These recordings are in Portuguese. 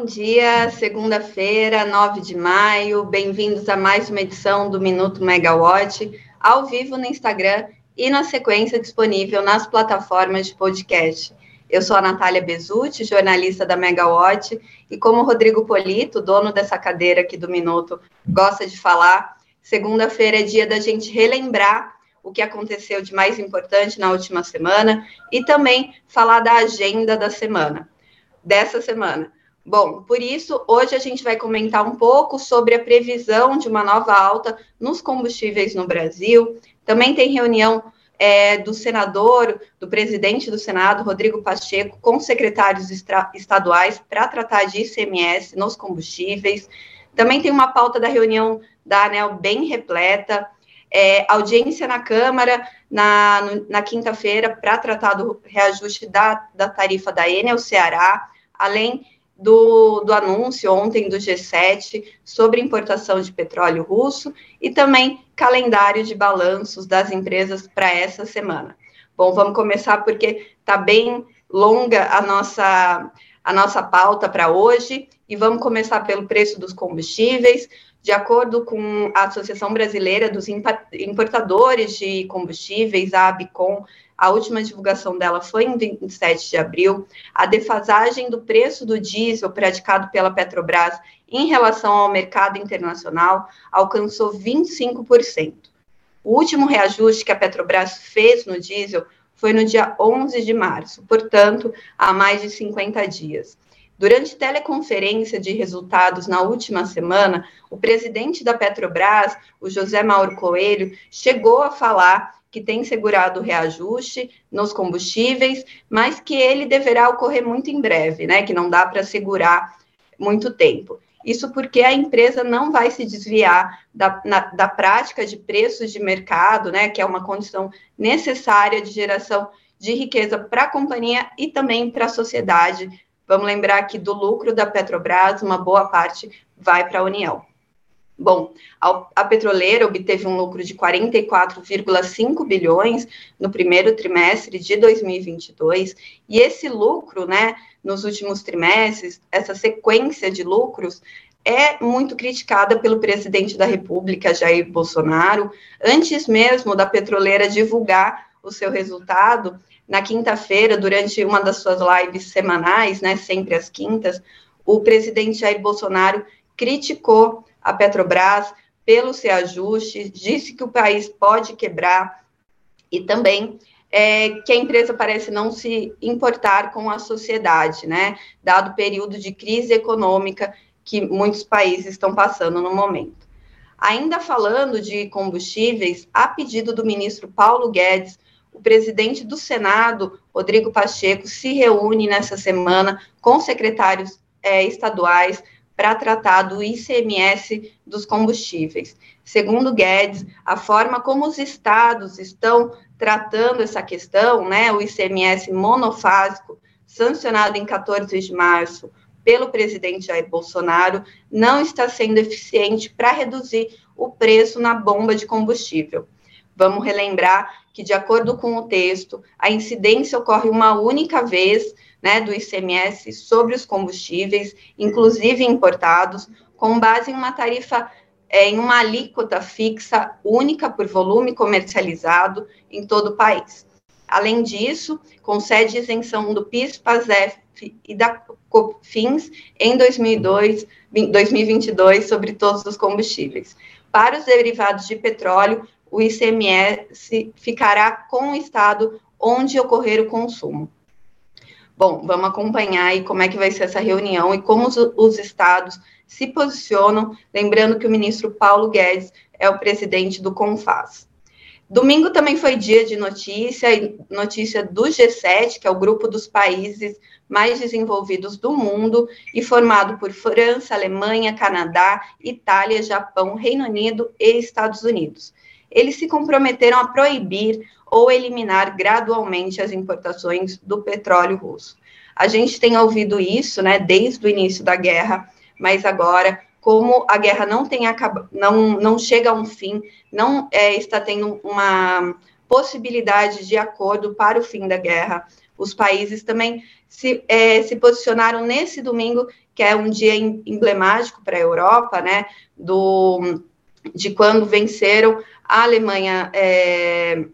Bom dia, segunda-feira, 9 de maio. Bem-vindos a mais uma edição do Minuto Megawatt, ao vivo no Instagram e na sequência disponível nas plataformas de podcast. Eu sou a Natália Bezutti, jornalista da Megawatt, e como o Rodrigo Polito, dono dessa cadeira aqui do Minuto, gosta de falar, segunda-feira é dia da gente relembrar o que aconteceu de mais importante na última semana e também falar da agenda da semana, dessa semana. Bom, por isso, hoje a gente vai comentar um pouco sobre a previsão de uma nova alta nos combustíveis no Brasil. Também tem reunião é, do senador, do presidente do Senado, Rodrigo Pacheco, com secretários estaduais para tratar de ICMS nos combustíveis. Também tem uma pauta da reunião da ANEL bem repleta. É, audiência na Câmara na, na quinta-feira para tratar do reajuste da, da tarifa da Enel Ceará, além do, do anúncio ontem do G7 sobre importação de petróleo russo e também calendário de balanços das empresas para essa semana. Bom, vamos começar porque está bem longa a nossa, a nossa pauta para hoje e vamos começar pelo preço dos combustíveis. De acordo com a Associação Brasileira dos Importadores de Combustíveis, a ABICOM, a última divulgação dela foi em 27 de abril, a defasagem do preço do diesel praticado pela Petrobras em relação ao mercado internacional alcançou 25%. O último reajuste que a Petrobras fez no diesel foi no dia 11 de março, portanto, há mais de 50 dias. Durante teleconferência de resultados na última semana, o presidente da Petrobras, o José Mauro Coelho, chegou a falar que tem segurado o reajuste nos combustíveis, mas que ele deverá ocorrer muito em breve, né? Que não dá para segurar muito tempo. Isso porque a empresa não vai se desviar da, na, da prática de preços de mercado, né? Que é uma condição necessária de geração de riqueza para a companhia e também para a sociedade. Vamos lembrar que do lucro da Petrobras, uma boa parte vai para a União. Bom, a, petroleira obteve um lucro de 44,5 bilhões no primeiro trimestre de 2022, e esse lucro, né, nos últimos trimestres, essa sequência de lucros, é muito criticada pelo presidente da República, Jair Bolsonaro, antes mesmo da petroleira divulgar o seu resultado. Na quinta-feira, durante uma das suas lives semanais, né, sempre às quintas, o presidente Jair Bolsonaro criticou a Petrobras pelos reajustes, disse que o país pode quebrar e também é, que a empresa parece não se importar com a sociedade, né? Dado o período de crise econômica que muitos países estão passando no momento. Ainda falando de combustíveis, a pedido do ministro Paulo Guedes, o presidente do Senado, Rodrigo Pacheco, se reúne nessa semana com secretários é, estaduais para tratar do ICMS dos combustíveis. Segundo Guedes, a forma como os estados estão tratando essa questão, né, o ICMS monofásico, sancionado em 14 de março pelo presidente Jair Bolsonaro, não está sendo eficiente para reduzir o preço na bomba de combustível. Vamos relembrar que, de acordo com o texto, a incidência ocorre uma única vez né, do ICMS sobre os combustíveis, inclusive importados, com base em uma tarifa, é, em uma alíquota fixa única por volume comercializado em todo o país. Além disso, concede isenção do PIS, PASEF e da COFINS em 2002, 2022 sobre todos os combustíveis. Para os derivados de petróleo, o ICMS ficará com o estado onde ocorrer o consumo. Bom, vamos acompanhar aí como é que vai ser essa reunião e como os, os estados se posicionam, lembrando que o ministro Paulo Guedes é o presidente do CONFAS. Domingo também foi dia de notícia, notícia do G7, que é o grupo dos países mais desenvolvidos do mundo, e formado por França, Alemanha, Canadá, Itália, Japão, Reino Unido e Estados Unidos. Eles se comprometeram a proibir ou eliminar gradualmente as importações do petróleo russo. A gente tem ouvido isso, né, desde o início da guerra, mas agora, como a guerra não tem não, não chega a um fim, não é, está tendo uma possibilidade de acordo para o fim da guerra, os países também se, é, se posicionaram nesse domingo, que é um dia emblemático para a Europa, né? Do, de quando venceram a Alemanha. É,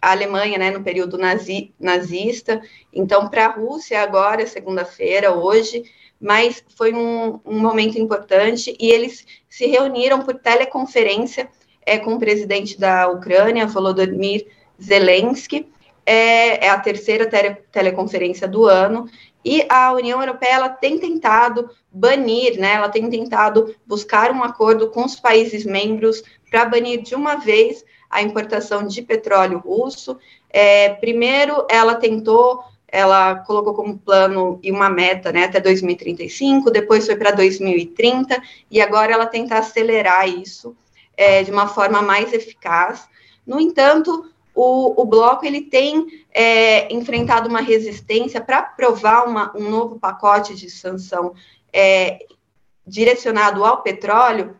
a Alemanha, né, no período nazi, nazista. Então, para a Rússia, agora, segunda-feira, hoje, mas foi um, um, momento importante e eles se reuniram por teleconferência é, com o presidente da Ucrânia, Volodymyr Zelensky, é, é a terceira tele, teleconferência do ano, e a União Europeia ela tem tentado banir, né, ela tem tentado buscar um acordo com os países membros para banir de uma vez a importação de petróleo russo. É, primeiro, ela tentou, ela colocou como plano e uma meta né, até 2035, depois foi para 2030, e agora ela tenta acelerar isso é, de uma forma mais eficaz. No entanto, o, o bloco ele tem é, enfrentado uma resistência para aprovar um novo pacote de sanção é, direcionado ao petróleo,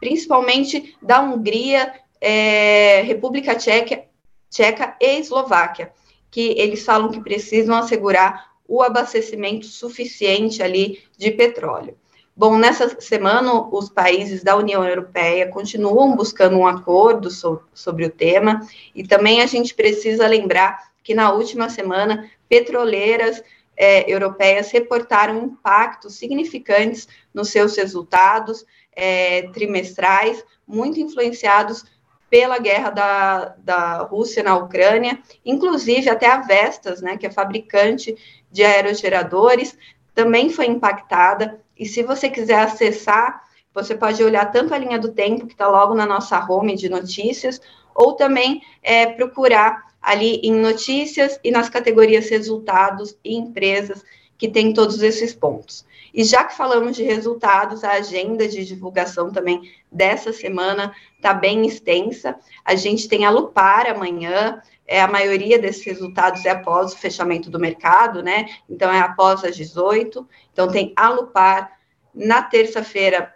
principalmente da Hungria, é, República Tcheca, Tcheca e Eslováquia, que eles falam que precisam assegurar o abastecimento suficiente ali de petróleo. Bom, nessa semana, os países da União Europeia continuam buscando um acordo so, sobre o tema, e também a gente precisa lembrar que na última semana, petroleiras é, europeias reportaram impactos significantes nos seus resultados é, trimestrais, muito influenciados pela guerra da, da Rússia na Ucrânia, inclusive até a Vestas, né, que é fabricante de aerogeradores, também foi impactada e se você quiser acessar, você pode olhar tanto a linha do tempo, que está logo na nossa home de notícias, ou também é, procurar ali em notícias e nas categorias resultados e empresas que tem todos esses pontos. E já que falamos de resultados, a agenda de divulgação também dessa semana está bem extensa. A gente tem a Lupar amanhã, é, a maioria desses resultados é após o fechamento do mercado, né? Então é após as 18. Então tem a Lupar. Na terça-feira,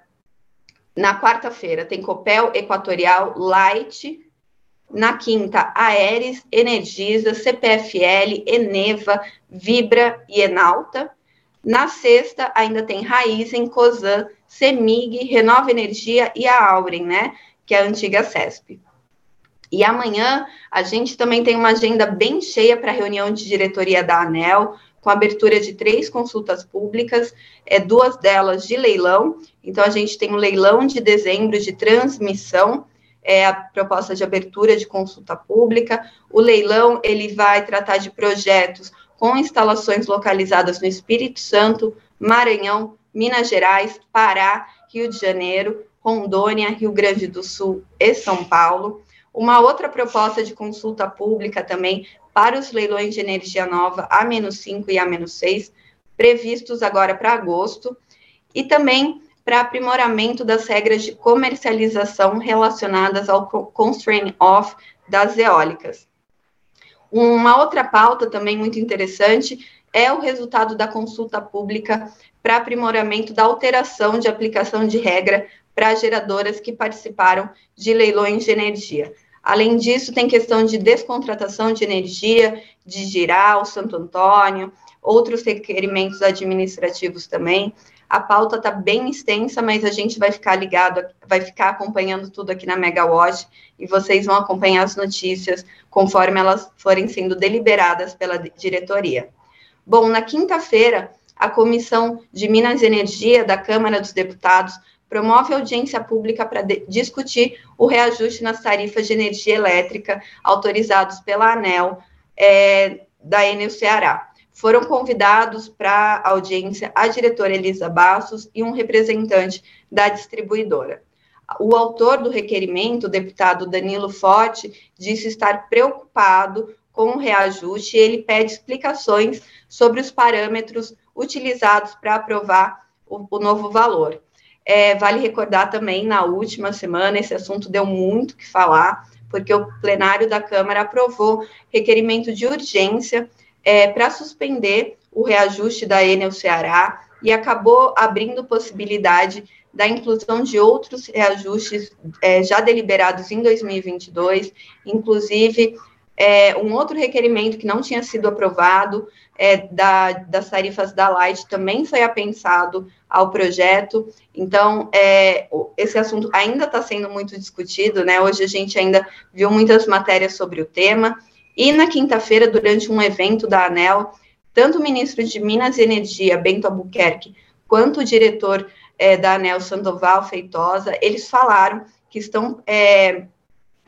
na quarta-feira, tem Copel Equatorial Light. Na quinta, Aeres, Energisa, CPFL, Eneva, Vibra e Enalta. Na sexta, ainda tem Raizen, Cosan, Semig, Renova Energia e a Auren, né? Que é a antiga CESP. E amanhã a gente também tem uma agenda bem cheia para a reunião de diretoria da ANEL, com abertura de três consultas públicas, é, duas delas de leilão. Então, a gente tem um leilão de dezembro de transmissão, é a proposta de abertura de consulta pública. O leilão ele vai tratar de projetos com instalações localizadas no Espírito Santo, Maranhão, Minas Gerais, Pará, Rio de Janeiro, Rondônia, Rio Grande do Sul e São Paulo. Uma outra proposta de consulta pública também para os leilões de energia nova A-5 e A-6, previstos agora para agosto, e também para aprimoramento das regras de comercialização relacionadas ao constraint off das eólicas. Uma outra pauta também muito interessante é o resultado da consulta pública para aprimoramento da alteração de aplicação de regra para geradoras que participaram de leilões de energia. Além disso, tem questão de descontratação de energia, de girar o Santo Antônio, outros requerimentos administrativos também. A pauta está bem extensa, mas a gente vai ficar ligado, vai ficar acompanhando tudo aqui na Megawatt e vocês vão acompanhar as notícias conforme elas forem sendo deliberadas pela diretoria. Bom, na quinta-feira, a Comissão de Minas e Energia da Câmara dos Deputados promove audiência pública para discutir o reajuste nas tarifas de energia elétrica autorizados pela ANEL é, da Enel Ceará. Foram convidados para a audiência a diretora Elisa Bassos e um representante da distribuidora. O autor do requerimento, o deputado Danilo Forte, disse estar preocupado com o reajuste e ele pede explicações sobre os parâmetros utilizados para aprovar o, o novo valor. É, vale recordar também, na última semana, esse assunto deu muito que falar, porque o plenário da Câmara aprovou requerimento de urgência é, para suspender o reajuste da Enel Ceará e acabou abrindo possibilidade da inclusão de outros reajustes é, já deliberados em 2022, inclusive é, um outro requerimento que não tinha sido aprovado é, da, das tarifas da Light também foi apensado ao projeto. Então, é, esse assunto ainda está sendo muito discutido, né? Hoje a gente ainda viu muitas matérias sobre o tema. E na quinta-feira, durante um evento da ANEL, tanto o ministro de Minas e Energia, Bento Albuquerque, quanto o diretor é, da ANEL, Sandoval Feitosa, eles falaram que estão, é,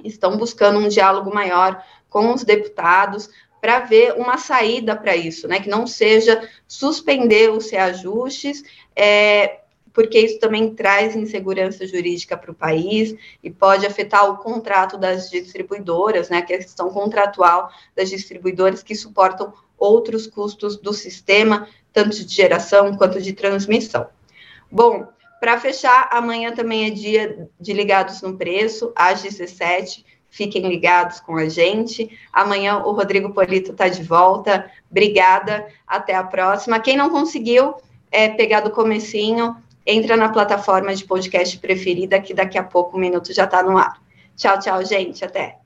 estão buscando um diálogo maior com os deputados para ver uma saída para isso, né? Que não seja suspender os reajustes, é, porque isso também traz insegurança jurídica para o país e pode afetar o contrato das distribuidoras, né? A questão contratual das distribuidoras que suportam outros custos do sistema, tanto de geração quanto de transmissão. Bom, para fechar, amanhã também é dia de ligados no preço, às 17 Fiquem ligados com a gente. Amanhã o Rodrigo Polito está de volta. Obrigada. Até a próxima. Quem não conseguiu é, pegar do comecinho, entra na plataforma de podcast preferida, que daqui a pouco o minuto já está no ar. Tchau, tchau, gente. Até.